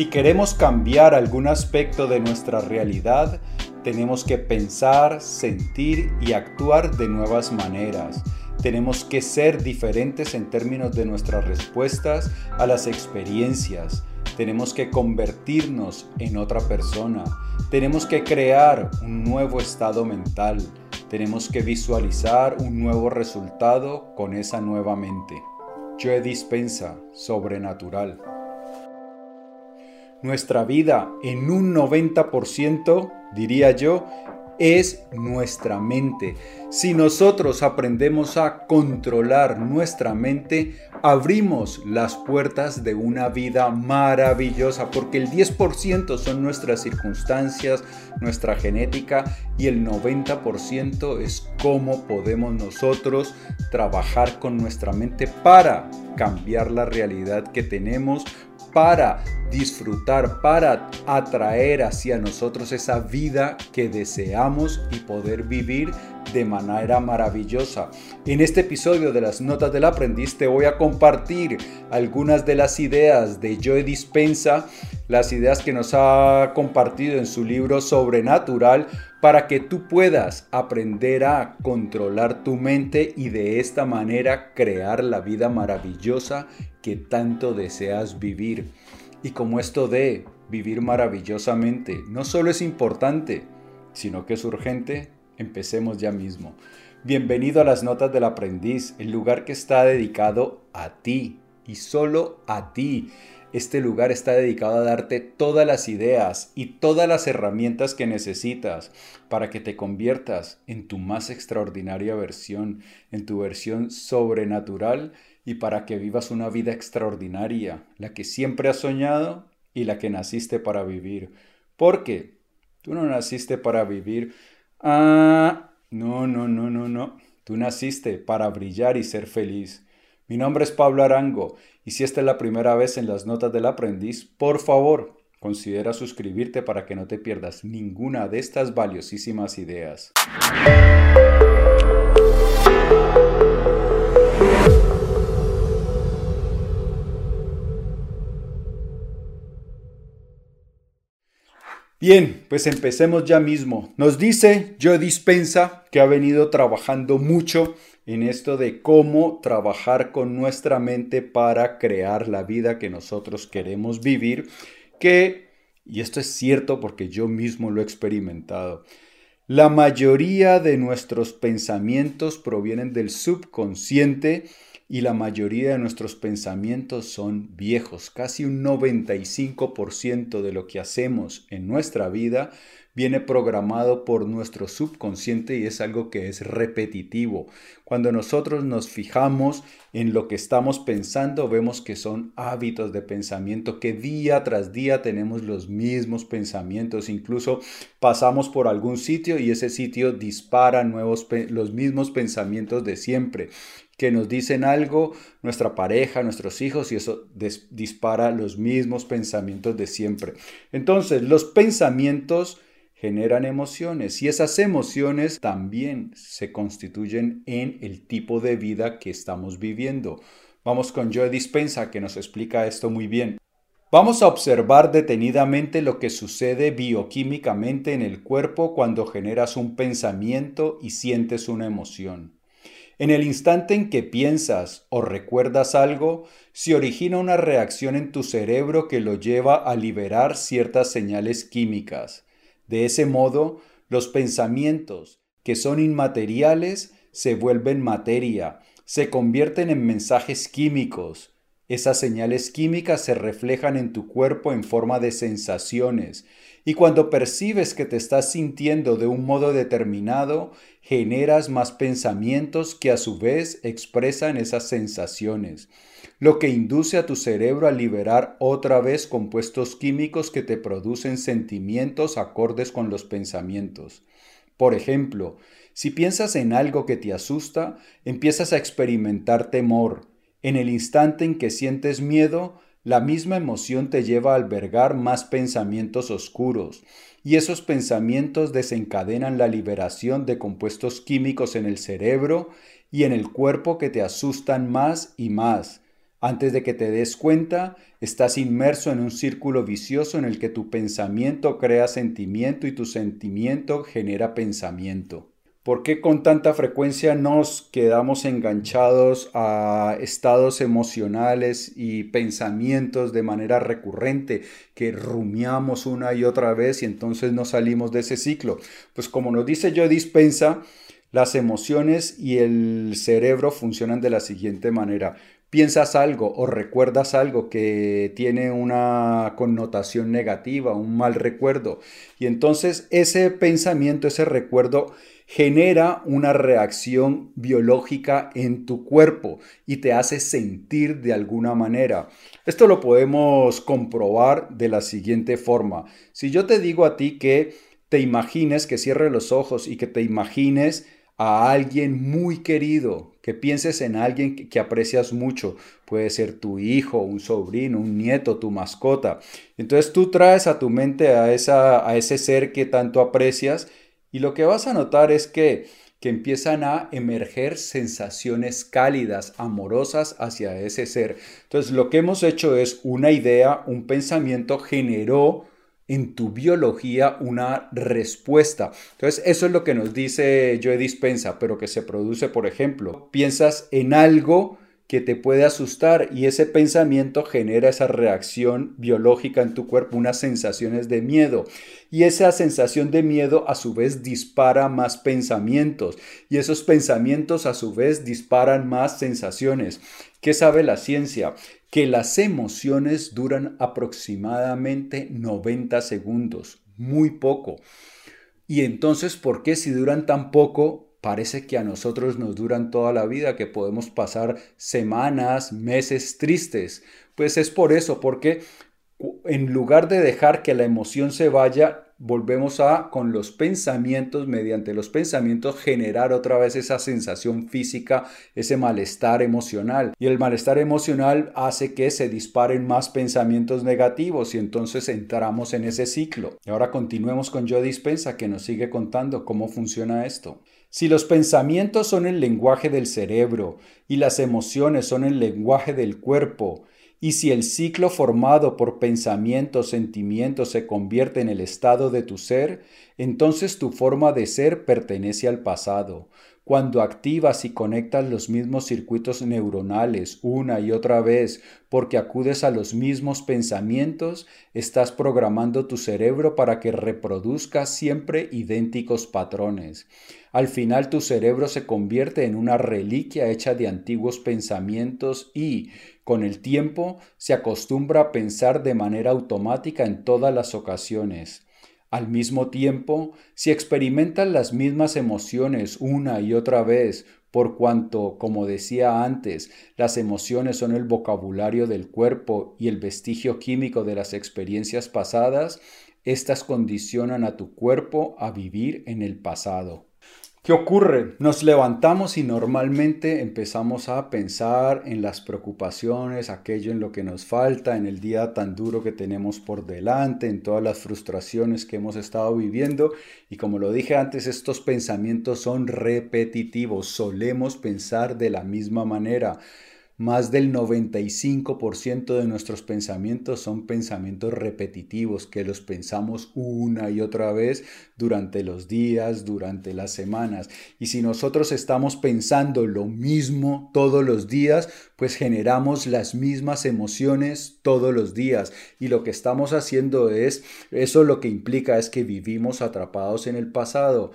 Si queremos cambiar algún aspecto de nuestra realidad, tenemos que pensar, sentir y actuar de nuevas maneras. Tenemos que ser diferentes en términos de nuestras respuestas a las experiencias. Tenemos que convertirnos en otra persona. Tenemos que crear un nuevo estado mental. Tenemos que visualizar un nuevo resultado con esa nueva mente. Yo dispensa sobrenatural nuestra vida en un 90%, diría yo, es nuestra mente. Si nosotros aprendemos a controlar nuestra mente, abrimos las puertas de una vida maravillosa, porque el 10% son nuestras circunstancias, nuestra genética, y el 90% es cómo podemos nosotros trabajar con nuestra mente para cambiar la realidad que tenemos, para disfrutar, para atraer hacia nosotros esa vida que deseamos y poder vivir de manera maravillosa. En este episodio de las Notas del Aprendiz te voy a compartir algunas de las ideas de Joe Dispensa, las ideas que nos ha compartido en su libro Sobrenatural, para que tú puedas aprender a controlar tu mente y de esta manera crear la vida maravillosa que tanto deseas vivir. Y como esto de vivir maravillosamente no solo es importante, sino que es urgente, empecemos ya mismo. Bienvenido a las Notas del Aprendiz, el lugar que está dedicado a ti y solo a ti. Este lugar está dedicado a darte todas las ideas y todas las herramientas que necesitas para que te conviertas en tu más extraordinaria versión, en tu versión sobrenatural y para que vivas una vida extraordinaria, la que siempre has soñado y la que naciste para vivir. Porque tú no naciste para vivir. Ah, no, no, no, no, no. Tú naciste para brillar y ser feliz. Mi nombre es Pablo Arango y si esta es la primera vez en las notas del aprendiz, por favor, considera suscribirte para que no te pierdas ninguna de estas valiosísimas ideas. Bien, pues empecemos ya mismo. Nos dice Joe Dispensa que ha venido trabajando mucho en esto de cómo trabajar con nuestra mente para crear la vida que nosotros queremos vivir, que, y esto es cierto porque yo mismo lo he experimentado, la mayoría de nuestros pensamientos provienen del subconsciente y la mayoría de nuestros pensamientos son viejos. Casi un 95% de lo que hacemos en nuestra vida viene programado por nuestro subconsciente y es algo que es repetitivo. Cuando nosotros nos fijamos en lo que estamos pensando, vemos que son hábitos de pensamiento, que día tras día tenemos los mismos pensamientos, incluso pasamos por algún sitio y ese sitio dispara nuevos los mismos pensamientos de siempre que nos dicen algo, nuestra pareja, nuestros hijos, y eso dispara los mismos pensamientos de siempre. Entonces, los pensamientos generan emociones y esas emociones también se constituyen en el tipo de vida que estamos viviendo. Vamos con Joe Dispensa que nos explica esto muy bien. Vamos a observar detenidamente lo que sucede bioquímicamente en el cuerpo cuando generas un pensamiento y sientes una emoción. En el instante en que piensas o recuerdas algo, se origina una reacción en tu cerebro que lo lleva a liberar ciertas señales químicas. De ese modo, los pensamientos, que son inmateriales, se vuelven materia, se convierten en mensajes químicos. Esas señales químicas se reflejan en tu cuerpo en forma de sensaciones, y cuando percibes que te estás sintiendo de un modo determinado, generas más pensamientos que a su vez expresan esas sensaciones, lo que induce a tu cerebro a liberar otra vez compuestos químicos que te producen sentimientos acordes con los pensamientos. Por ejemplo, si piensas en algo que te asusta, empiezas a experimentar temor. En el instante en que sientes miedo, la misma emoción te lleva a albergar más pensamientos oscuros, y esos pensamientos desencadenan la liberación de compuestos químicos en el cerebro y en el cuerpo que te asustan más y más. Antes de que te des cuenta, estás inmerso en un círculo vicioso en el que tu pensamiento crea sentimiento y tu sentimiento genera pensamiento. ¿Por qué con tanta frecuencia nos quedamos enganchados a estados emocionales y pensamientos de manera recurrente que rumiamos una y otra vez y entonces no salimos de ese ciclo? Pues como nos dice Joe Dispensa, las emociones y el cerebro funcionan de la siguiente manera piensas algo o recuerdas algo que tiene una connotación negativa, un mal recuerdo. Y entonces ese pensamiento, ese recuerdo genera una reacción biológica en tu cuerpo y te hace sentir de alguna manera. Esto lo podemos comprobar de la siguiente forma. Si yo te digo a ti que te imagines, que cierres los ojos y que te imagines a alguien muy querido, que pienses en alguien que, aprecias mucho, puede ser tu hijo, un sobrino, un nieto, tu mascota. Entonces tú traes a tu mente a, esa, a ese ser que tanto aprecias y lo que vas a notar es que, que empiezan a emerger sensaciones cálidas, amorosas hacia ese ser. Entonces lo que hemos hecho es una idea, un pensamiento generó en tu biología una respuesta. Entonces, eso es lo que nos dice Joe Dispensa, pero que se produce, por ejemplo, piensas en algo que te puede asustar y ese pensamiento genera esa reacción biológica en tu cuerpo, unas sensaciones de miedo. Y esa sensación de miedo a su vez dispara más pensamientos y esos pensamientos a su vez disparan más sensaciones. ¿Qué sabe la ciencia? Que las emociones duran aproximadamente 90 segundos, muy poco. Y entonces, ¿por qué si duran tan poco parece que a nosotros nos duran toda la vida, que podemos pasar semanas, meses tristes. Pues es por eso, porque en lugar de dejar que la emoción se vaya, volvemos a, con los pensamientos, mediante los pensamientos, generar otra vez esa sensación física, ese malestar emocional. Y el malestar emocional hace que se disparen más pensamientos negativos y entonces entramos en ese ciclo. Y ahora continuemos con Joe Dispensa, que nos sigue contando cómo funciona esto. Si los pensamientos son el lenguaje del cerebro y las emociones son el lenguaje del cuerpo, y si el ciclo formado por pensamientos, sentimientos se convierte en el estado de tu ser, entonces tu forma de ser pertenece al pasado. Cuando activas y conectas los mismos circuitos neuronales una y otra vez porque acudes a los mismos pensamientos, estás programando tu cerebro para que reproduzca siempre idénticos patrones. Al final tu cerebro se convierte en una reliquia hecha de antiguos pensamientos y, con el tiempo, se acostumbra a pensar de manera automática en todas las ocasiones. Al mismo tiempo, si experimentan las mismas emociones una y otra vez, por cuanto, como decía antes, las emociones son el vocabulario del cuerpo y el vestigio químico de las experiencias pasadas, éstas condicionan a tu cuerpo a vivir en el pasado. ¿Qué ocurre? Nos levantamos y normalmente empezamos a pensar en las preocupaciones, aquello en lo que nos falta, en el día tan duro que tenemos por delante, en todas las frustraciones que hemos estado viviendo. Y como lo dije antes, estos pensamientos son repetitivos, solemos pensar de la misma manera. Más del 95% de nuestros pensamientos son pensamientos repetitivos que los pensamos una y otra vez durante los días, durante las semanas. Y si nosotros estamos pensando lo mismo todos los días, pues generamos las mismas emociones todos los días. Y lo que estamos haciendo es, eso lo que implica es que vivimos atrapados en el pasado.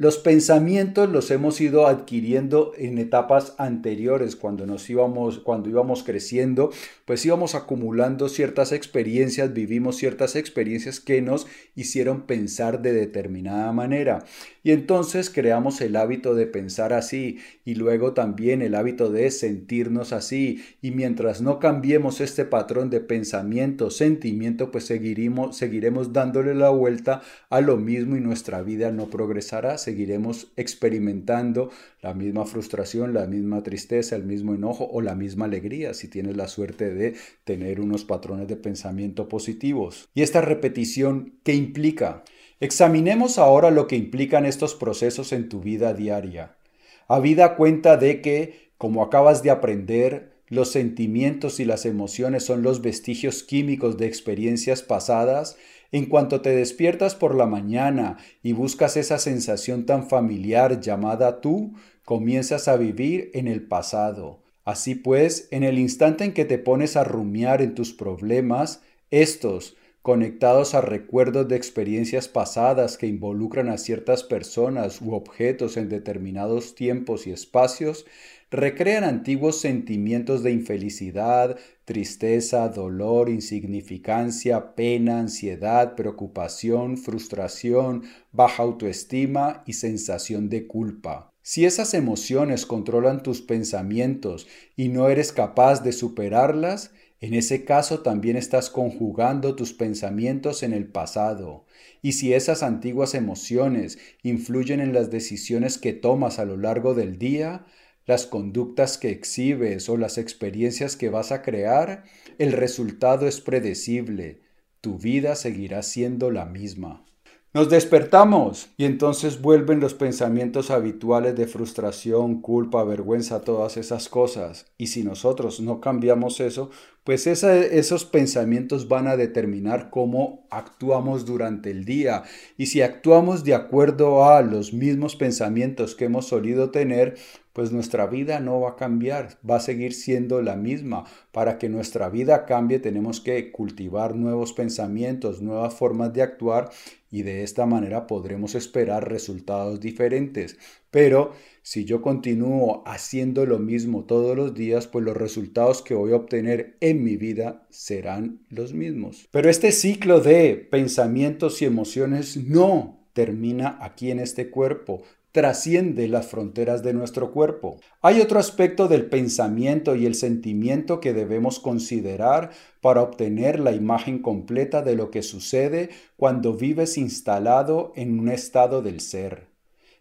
Los pensamientos los hemos ido adquiriendo en etapas anteriores, cuando nos íbamos, cuando íbamos creciendo, pues íbamos acumulando ciertas experiencias, vivimos ciertas experiencias que nos hicieron pensar de determinada manera. Y entonces creamos el hábito de pensar así y luego también el hábito de sentirnos así. Y mientras no cambiemos este patrón de pensamiento, sentimiento, pues seguiremos, seguiremos dándole la vuelta a lo mismo y nuestra vida no progresará seguiremos experimentando la misma frustración, la misma tristeza, el mismo enojo o la misma alegría si tienes la suerte de tener unos patrones de pensamiento positivos. ¿Y esta repetición qué implica? Examinemos ahora lo que implican estos procesos en tu vida diaria. Habida cuenta de que, como acabas de aprender, los sentimientos y las emociones son los vestigios químicos de experiencias pasadas, en cuanto te despiertas por la mañana y buscas esa sensación tan familiar llamada tú, comienzas a vivir en el pasado. Así pues, en el instante en que te pones a rumiar en tus problemas, estos, conectados a recuerdos de experiencias pasadas que involucran a ciertas personas u objetos en determinados tiempos y espacios, recrean antiguos sentimientos de infelicidad, tristeza, dolor, insignificancia, pena, ansiedad, preocupación, frustración, baja autoestima y sensación de culpa. Si esas emociones controlan tus pensamientos y no eres capaz de superarlas, en ese caso también estás conjugando tus pensamientos en el pasado. Y si esas antiguas emociones influyen en las decisiones que tomas a lo largo del día, las conductas que exhibes o las experiencias que vas a crear, el resultado es predecible. Tu vida seguirá siendo la misma. Nos despertamos y entonces vuelven los pensamientos habituales de frustración, culpa, vergüenza, todas esas cosas. Y si nosotros no cambiamos eso, pues esos pensamientos van a determinar cómo actuamos durante el día. Y si actuamos de acuerdo a los mismos pensamientos que hemos solido tener, pues nuestra vida no va a cambiar, va a seguir siendo la misma. Para que nuestra vida cambie tenemos que cultivar nuevos pensamientos, nuevas formas de actuar y de esta manera podremos esperar resultados diferentes. Pero si yo continúo haciendo lo mismo todos los días, pues los resultados que voy a obtener en mi vida serán los mismos. Pero este ciclo de pensamientos y emociones no termina aquí en este cuerpo, trasciende las fronteras de nuestro cuerpo. Hay otro aspecto del pensamiento y el sentimiento que debemos considerar para obtener la imagen completa de lo que sucede cuando vives instalado en un estado del ser.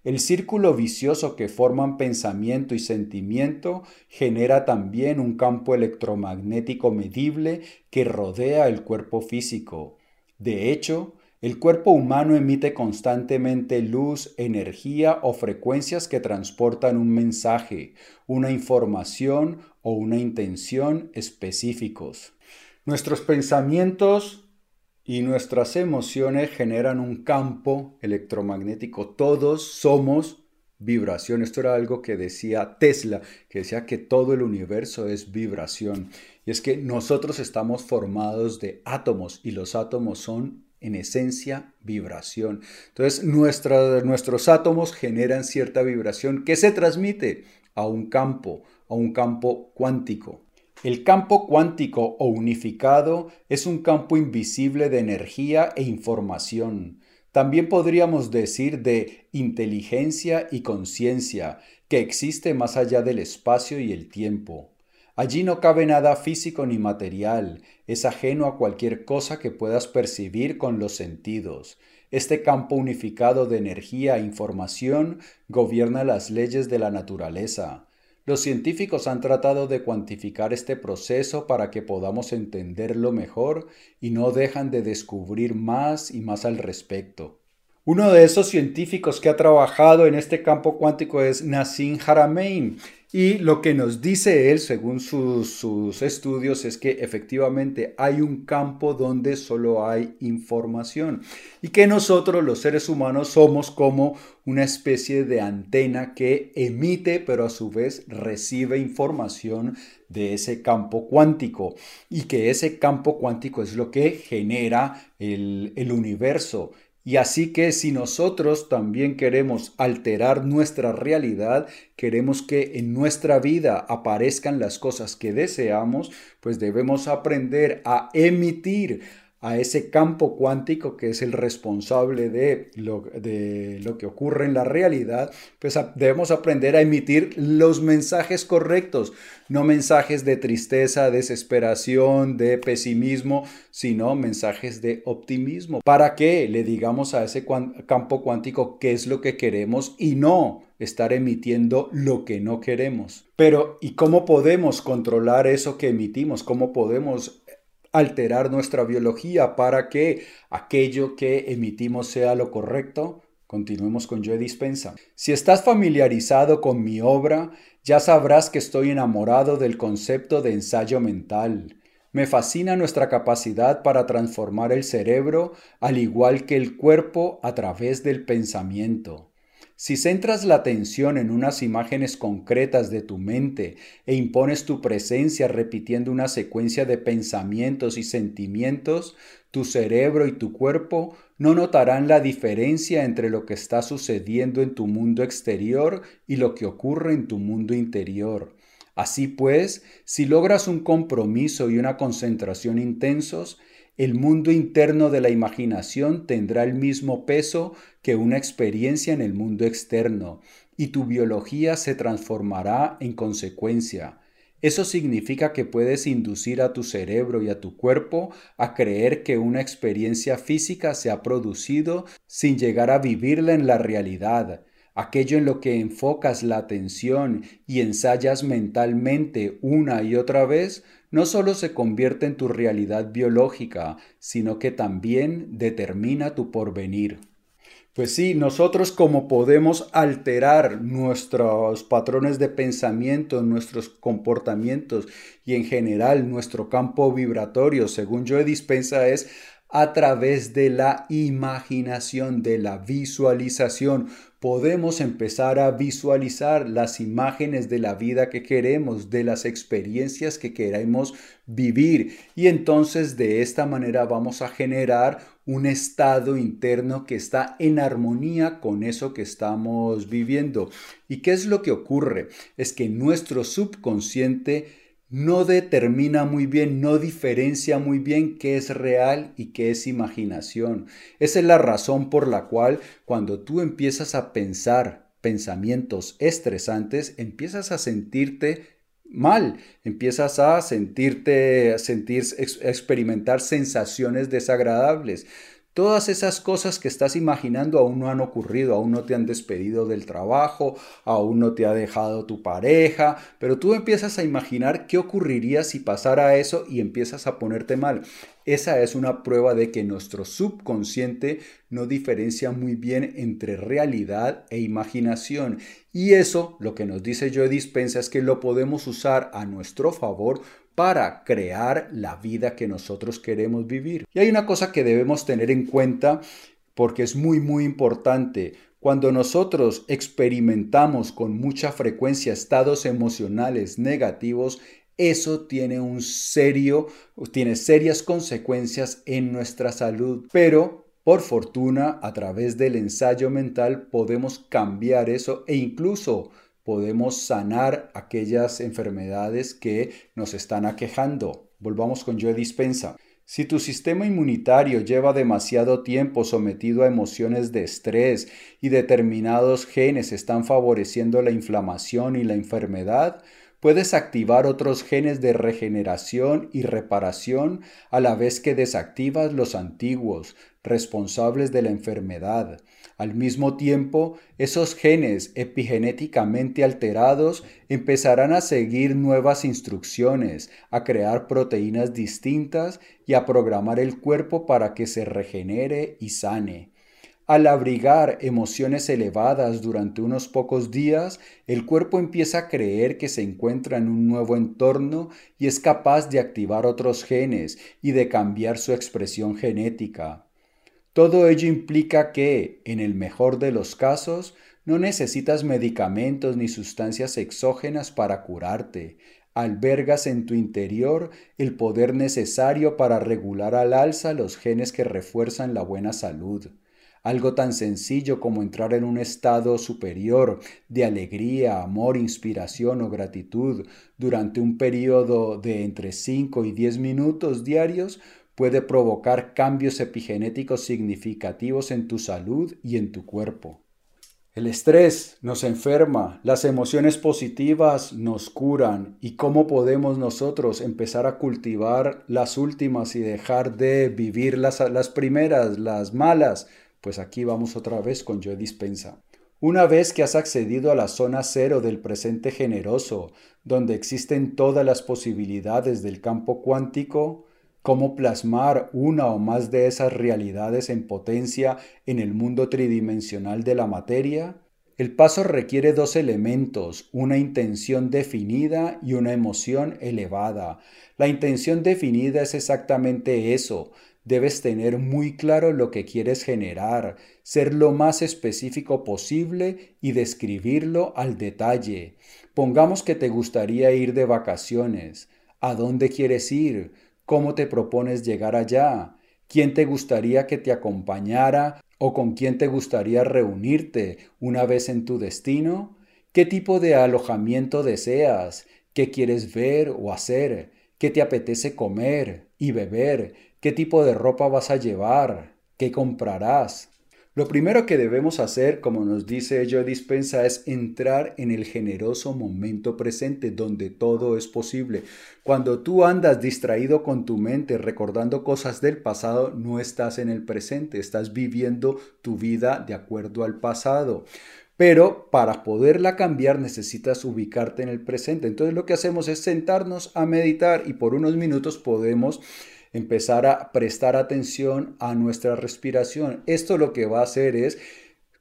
El círculo vicioso que forman pensamiento y sentimiento genera también un campo electromagnético medible que rodea el cuerpo físico. De hecho, el cuerpo humano emite constantemente luz, energía o frecuencias que transportan un mensaje, una información o una intención específicos. Nuestros pensamientos y nuestras emociones generan un campo electromagnético. Todos somos vibración. Esto era algo que decía Tesla, que decía que todo el universo es vibración. Y es que nosotros estamos formados de átomos y los átomos son en esencia vibración. Entonces nuestros átomos generan cierta vibración que se transmite a un campo, a un campo cuántico. El campo cuántico o unificado es un campo invisible de energía e información. También podríamos decir de inteligencia y conciencia, que existe más allá del espacio y el tiempo. Allí no cabe nada físico ni material, es ajeno a cualquier cosa que puedas percibir con los sentidos. Este campo unificado de energía e información gobierna las leyes de la naturaleza. Los científicos han tratado de cuantificar este proceso para que podamos entenderlo mejor y no dejan de descubrir más y más al respecto. Uno de esos científicos que ha trabajado en este campo cuántico es Nassim Haramein. Y lo que nos dice él, según sus, estudios, es que efectivamente hay un campo donde solo hay información y que nosotros los seres humanos somos como una especie de antena que emite pero a su vez recibe información de ese campo cuántico y que ese campo cuántico es lo que genera el, el universo y así que si nosotros también queremos alterar nuestra realidad, queremos que en nuestra vida aparezcan las cosas que deseamos, pues debemos aprender a emitir a ese campo cuántico que es el responsable de lo, de lo, que ocurre en la realidad, pues debemos aprender a emitir los mensajes correctos, no mensajes de tristeza, desesperación, de pesimismo, sino mensajes de optimismo, para que le digamos a ese campo cuántico qué es lo que queremos y no estar emitiendo lo que no queremos. Pero, ¿y cómo podemos controlar eso que emitimos? ¿Cómo podemos alterar nuestra biología para que aquello que emitimos sea lo correcto, Continuemos con Joe Dispensa. Si estás familiarizado con mi obra, ya sabrás que estoy enamorado del concepto de ensayo mental. Me fascina nuestra capacidad para transformar el cerebro, al igual que el cuerpo, a través del pensamiento. Si centras la atención en unas imágenes concretas de tu mente e impones tu presencia repitiendo una secuencia de pensamientos y sentimientos, tu cerebro y tu cuerpo no notarán la diferencia entre lo que está sucediendo en tu mundo exterior y lo que ocurre en tu mundo interior. Así pues, si logras un compromiso y una concentración intensos, el mundo interno de la imaginación tendrá el mismo peso que una experiencia en el mundo externo, y tu biología se transformará en consecuencia. Eso significa que puedes inducir a tu cerebro y a tu cuerpo a creer que una experiencia física se ha producido sin llegar a vivirla en la realidad. Aquello en lo que enfocas la atención y ensayas mentalmente una y otra vez no solo se convierte en tu realidad biológica, sino que también determina tu porvenir. Pues sí, nosotros como podemos alterar nuestros patrones de pensamiento, nuestros comportamientos y en general nuestro campo vibratorio, según yo dispensa, es a través de la imaginación, de la visualización. Podemos empezar a visualizar las imágenes de la vida que queremos, de las experiencias que queremos vivir. Y entonces de esta manera vamos a generar un estado interno que está en armonía con eso que estamos viviendo. ¿Y qué es lo que ocurre? Es que nuestro subconsciente no determina muy bien, no diferencia muy bien qué es real y qué es imaginación. Esa es la razón por la cual cuando tú empiezas a pensar pensamientos estresantes, empiezas a sentirte mal, empiezas a sentirte, a sentir, experimentar sensaciones desagradables. Todas esas cosas que estás imaginando aún no han ocurrido, aún no te han despedido del trabajo, aún no te ha dejado tu pareja, pero tú empiezas a imaginar qué ocurriría si pasara eso y empiezas a ponerte mal. Esa es una prueba de que nuestro subconsciente no diferencia muy bien entre realidad e imaginación. Y eso, lo que nos dice Joe Dispensa, es que lo podemos usar a nuestro favor para crear la vida que nosotros queremos vivir. Y hay una cosa que debemos tener en cuenta porque es muy muy importante. Cuando nosotros experimentamos con mucha frecuencia estados emocionales negativos, eso tiene un serio, tiene serias consecuencias en nuestra salud. Pero por fortuna, a través del ensayo mental podemos cambiar eso e incluso podemos sanar aquellas enfermedades que nos están aquejando. Volvamos con Joe Dispensa. Si tu sistema inmunitario lleva demasiado tiempo sometido a emociones de estrés y determinados genes están favoreciendo la inflamación y la enfermedad, puedes activar otros genes de regeneración y reparación a la vez que desactivas los antiguos, responsables de la enfermedad. Al mismo tiempo, esos genes epigenéticamente alterados empezarán a seguir nuevas instrucciones, a crear proteínas distintas y a programar el cuerpo para que se regenere y sane. Al abrigar emociones elevadas durante unos pocos días, el cuerpo empieza a creer que se encuentra en un nuevo entorno y es capaz de activar otros genes y de cambiar su expresión genética. Todo ello implica que, en el mejor de los casos, no necesitas medicamentos ni sustancias exógenas para curarte. Albergas en tu interior el poder necesario para regular al alza los genes que refuerzan la buena salud. Algo tan sencillo como entrar en un estado superior de alegría, amor, inspiración o gratitud durante un periodo de entre 5 y 10 minutos diarios puede provocar cambios epigenéticos significativos en tu salud y en tu cuerpo. El estrés nos enferma, las emociones positivas nos curan y cómo podemos nosotros empezar a cultivar las últimas y dejar de vivir las, las primeras, las malas, pues aquí vamos otra vez con Joe Dispensa. Una vez que has accedido a la zona cero del presente generoso, donde existen todas las posibilidades del campo cuántico, cómo plasmar una o más de esas realidades en potencia en el mundo tridimensional de la materia? El paso requiere dos elementos, una intención definida y una emoción elevada. La intención definida es exactamente eso. Debes tener muy claro lo que quieres generar, ser lo más específico posible y describirlo al detalle. Pongamos que te gustaría ir de vacaciones. ¿A dónde quieres ir? ¿Cómo te propones llegar allá? ¿Quién te gustaría que te acompañara ¿O con quién te gustaría reunirte una vez en tu destino? ¿Qué tipo de alojamiento deseas? ¿Qué quieres ver o hacer? ¿Qué te apetece comer y beber? ¿Qué tipo de ropa vas a llevar? ¿Qué comprarás? Lo primero que debemos hacer, como nos dice Joe Dispensa, es entrar en el generoso momento presente donde todo es posible. Cuando tú andas distraído con tu mente recordando cosas del pasado, no estás en el presente, estás viviendo tu vida de acuerdo al pasado. Pero para poderla cambiar necesitas ubicarte en el presente. Entonces lo que hacemos es sentarnos a meditar y por unos minutos podemos empezar a prestar atención a nuestra respiración. Esto lo que va a hacer es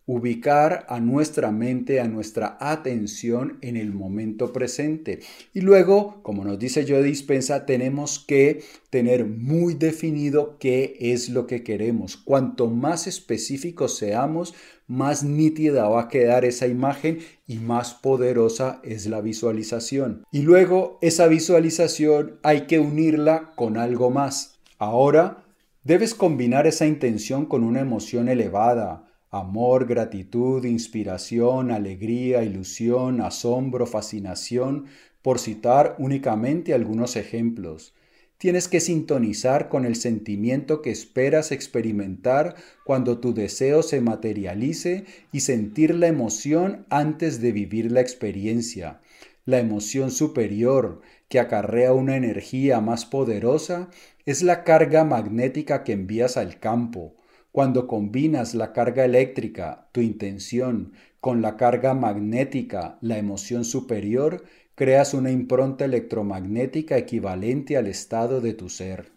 ubicar a nuestra mente, a nuestra atención en el momento presente. Y luego, como nos dice yo Dispensa, tenemos que tener muy definido qué es lo que queremos. Cuanto más específicos seamos, más nítida va a quedar esa imagen y más poderosa es la visualización. Y luego esa visualización hay que unirla con algo más. Ahora debes combinar esa intención con una emoción elevada, amor, gratitud, inspiración, alegría, ilusión, asombro, fascinación, por citar únicamente algunos ejemplos. Tienes que sintonizar con el sentimiento que esperas experimentar cuando tu deseo se materialice y sentir la emoción antes de vivir la experiencia. La emoción superior, que acarrea una energía más poderosa, es la carga magnética que envías al campo. Cuando combinas la carga eléctrica, tu intención, con la carga magnética, la emoción superior, creas una impronta electromagnética equivalente al estado de tu ser.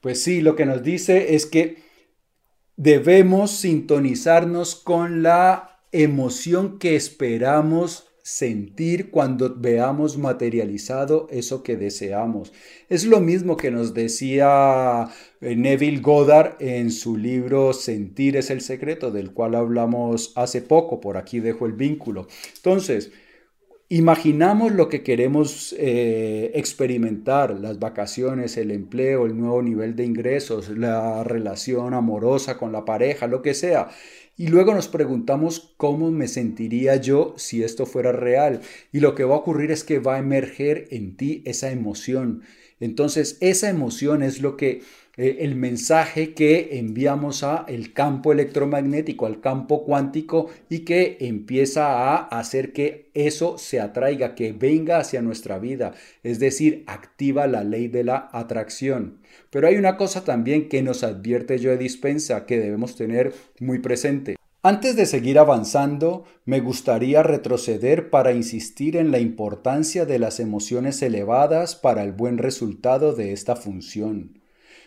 Pues sí, lo que nos dice es que debemos sintonizarnos con la emoción que esperamos sentir cuando veamos materializado eso que deseamos. Es lo mismo que nos decía eh, Neville Goddard en su libro Sentir es el secreto, del cual hablamos hace poco, por aquí dejo el vínculo. Entonces, Imaginamos lo que queremos eh, experimentar, las vacaciones, el empleo, el nuevo nivel de ingresos, la relación amorosa con la pareja, lo que sea. Y luego nos preguntamos cómo me sentiría yo si esto fuera real. Y lo que va a ocurrir es que va a emerger en ti esa emoción. Entonces, esa emoción es lo que eh, el mensaje que enviamos a el campo electromagnético, al campo cuántico y que empieza a hacer que eso se atraiga, que venga hacia nuestra vida, es decir, activa la ley de la atracción. Pero hay una cosa también que nos advierte Joe Dispensa que debemos tener muy presente. Antes de seguir avanzando, me gustaría retroceder para insistir en la importancia de las emociones elevadas para el buen resultado de esta función.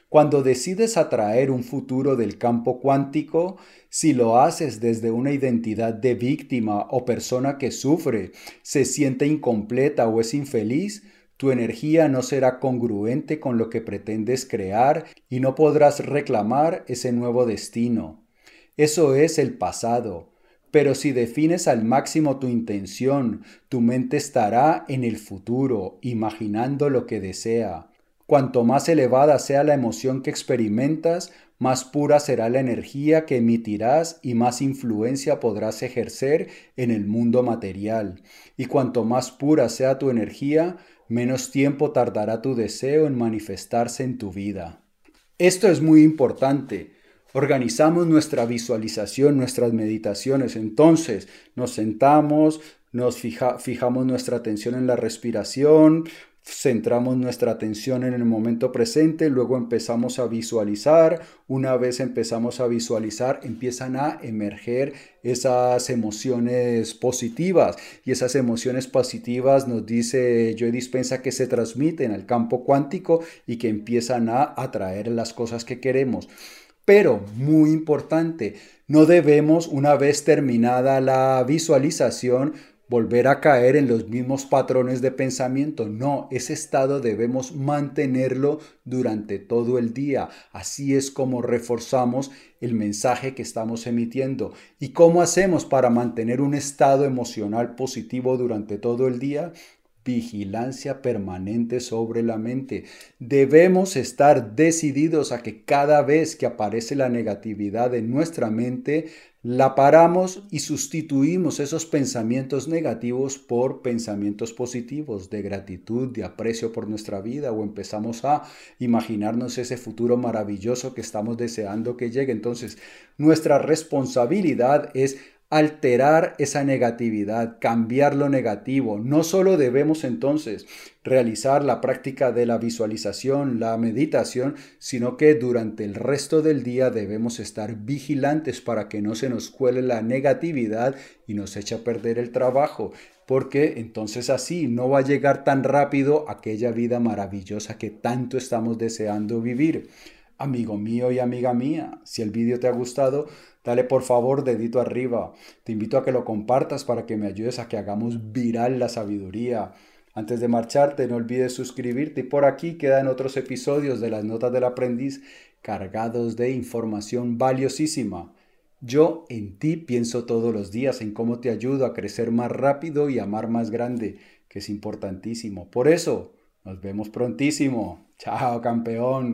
Cuando decides atraer un futuro del campo cuántico, si lo haces desde una identidad de víctima o persona que sufre, se siente incompleta o es infeliz, tu energía no será congruente con lo que pretendes crear y no podrás reclamar ese nuevo destino. Eso es el pasado. Pero si defines al máximo tu intención, tu mente estará en el futuro, imaginando lo que desea. Cuanto más elevada sea la emoción que experimentas, más pura será la energía que emitirás y más influencia podrás ejercer en el mundo material. Y cuanto más pura sea tu energía, menos tiempo tardará tu deseo en manifestarse en tu vida. Esto es muy importante. Organizamos nuestra visualización, nuestras meditaciones. Entonces nos sentamos, nos fijamos nuestra atención en la respiración, centramos nuestra atención en el momento presente, luego empezamos a visualizar, una vez empezamos a visualizar, empiezan a emerger esas emociones positivas y esas emociones positivas nos dice Joy Dispensa que se transmiten al campo cuántico y que empiezan a atraer las cosas que queremos. Pero, muy importante, no debemos, una vez terminada la visualización, volver a caer en los mismos patrones de pensamiento. No, ese estado debemos mantenerlo durante todo el día. Así es como reforzamos el mensaje que estamos emitiendo. ¿Y cómo hacemos para mantener un estado emocional positivo durante todo el día? vigilancia permanente sobre la mente. Debemos estar decididos a que cada vez que aparece la negatividad en nuestra mente, la paramos y sustituimos esos pensamientos negativos por pensamientos positivos de gratitud, de aprecio por nuestra vida o empezamos a imaginarnos ese futuro maravilloso que estamos deseando que llegue. Entonces, nuestra responsabilidad es alterar esa negatividad, cambiar lo negativo. No solo debemos entonces realizar la práctica de la visualización, la meditación, sino que durante el resto del día debemos estar vigilantes para que no se nos cuele la negatividad y nos eche a perder el trabajo, porque entonces así no va a llegar tan rápido aquella vida maravillosa que tanto estamos deseando vivir. Amigo mío y amiga mía, si el vídeo te ha gustado, dale por favor dedito arriba. Te invito a que lo compartas para que me ayudes a que hagamos viral la sabiduría. Antes de marcharte, no olvides suscribirte y por aquí quedan otros episodios de las notas del aprendiz cargados de información valiosísima. Yo en ti pienso todos los días en cómo te ayudo a crecer más rápido y amar más grande, que es importantísimo. Por eso, nos vemos prontísimo. Chao, campeón.